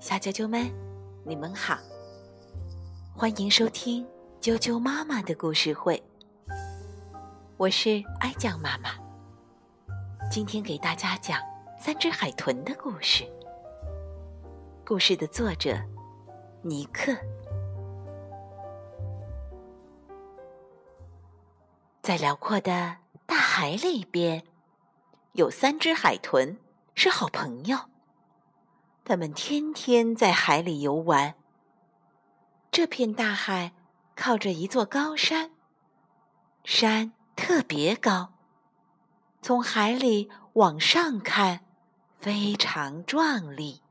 小啾啾们，你们好，欢迎收听啾啾妈妈的故事会。我是爱酱妈妈，今天给大家讲三只海豚的故事。故事的作者尼克，在辽阔的大海里边，有三只海豚是好朋友。他们天天在海里游玩。这片大海靠着一座高山，山特别高，从海里往上看，非常壮丽。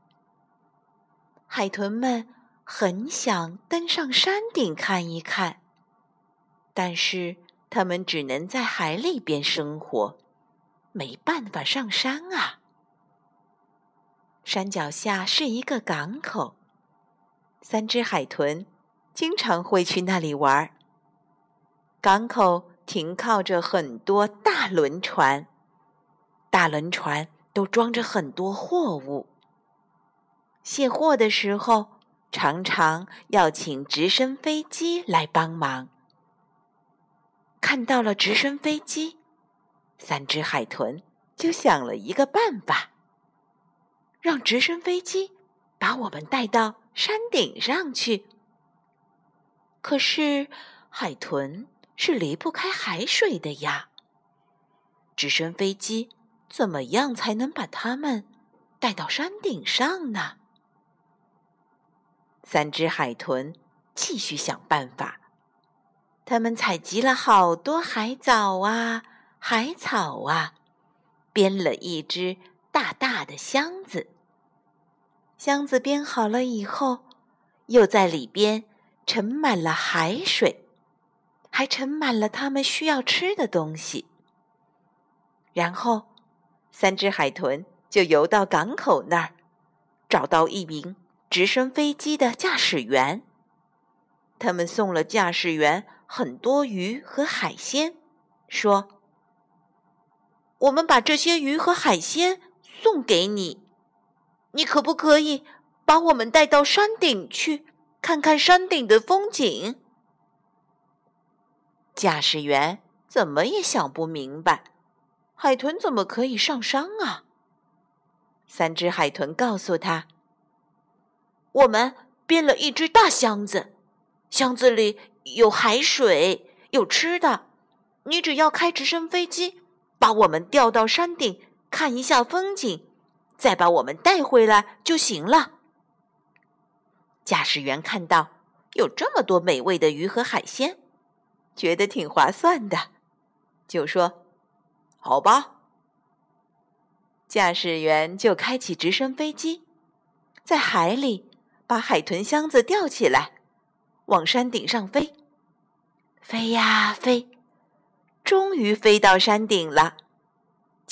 海豚们很想登上山顶看一看，但是它们只能在海里边生活，没办法上山啊。山脚下是一个港口，三只海豚经常会去那里玩儿。港口停靠着很多大轮船，大轮船都装着很多货物。卸货的时候，常常要请直升飞机来帮忙。看到了直升飞机，三只海豚就想了一个办法。让直升飞机把我们带到山顶上去。可是海豚是离不开海水的呀。直升飞机怎么样才能把它们带到山顶上呢？三只海豚继续想办法。他们采集了好多海藻啊、海草啊，编了一只大大的箱子。箱子编好了以后，又在里边盛满了海水，还盛满了他们需要吃的东西。然后，三只海豚就游到港口那儿，找到一名直升飞机的驾驶员。他们送了驾驶员很多鱼和海鲜，说：“我们把这些鱼和海鲜送给你。”你可不可以把我们带到山顶去，看看山顶的风景？驾驶员怎么也想不明白，海豚怎么可以上山啊？三只海豚告诉他：“我们编了一只大箱子，箱子里有海水，有吃的。你只要开直升飞机，把我们吊到山顶，看一下风景。”再把我们带回来就行了。驾驶员看到有这么多美味的鱼和海鲜，觉得挺划算的，就说：“好吧。”驾驶员就开启直升飞机，在海里把海豚箱子吊起来，往山顶上飞。飞呀飞，终于飞到山顶了。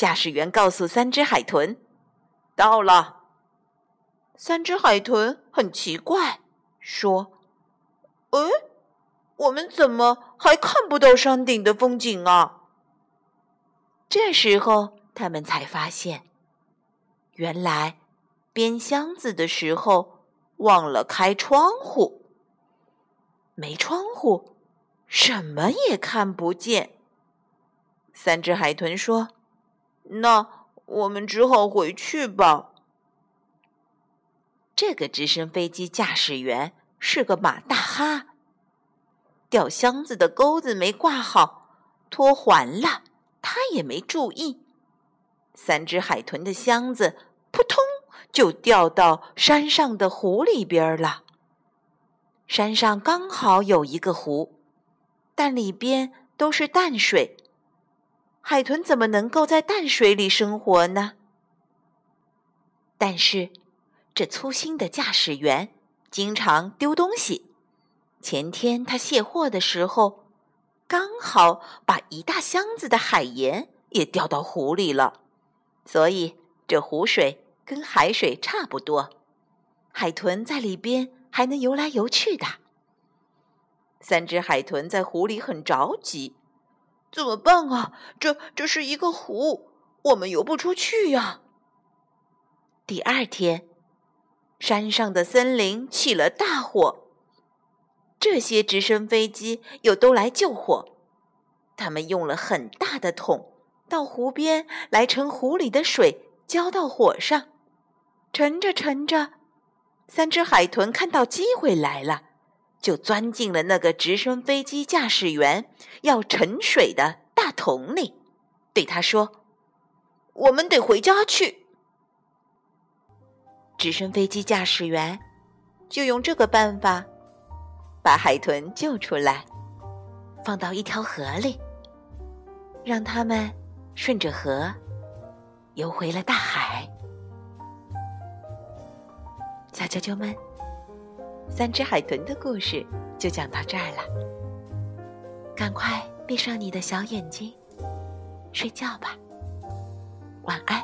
驾驶员告诉三只海豚。到了，三只海豚很奇怪，说：“哎，我们怎么还看不到山顶的风景啊？”这时候，他们才发现，原来编箱子的时候忘了开窗户，没窗户，什么也看不见。三只海豚说：“那。”我们只好回去吧。这个直升飞机驾驶员是个马大哈，吊箱子的钩子没挂好，脱环了，他也没注意。三只海豚的箱子扑通就掉到山上的湖里边了。山上刚好有一个湖，但里边都是淡水。海豚怎么能够在淡水里生活呢？但是，这粗心的驾驶员经常丢东西。前天他卸货的时候，刚好把一大箱子的海盐也掉到湖里了，所以这湖水跟海水差不多，海豚在里边还能游来游去的。三只海豚在湖里很着急。怎么办啊？这这是一个湖，我们游不出去呀。第二天，山上的森林起了大火。这些直升飞机又都来救火，他们用了很大的桶到湖边来盛湖里的水，浇到火上。盛着盛着，三只海豚看到机会来了，就钻进了那个直升飞机驾驶员要沉水的大桶里，对他说：“我们得回家去。”直升飞机驾驶员就用这个办法。把海豚救出来，放到一条河里，让他们顺着河游回了大海。小啾啾们，三只海豚的故事就讲到这儿了。赶快闭上你的小眼睛，睡觉吧，晚安。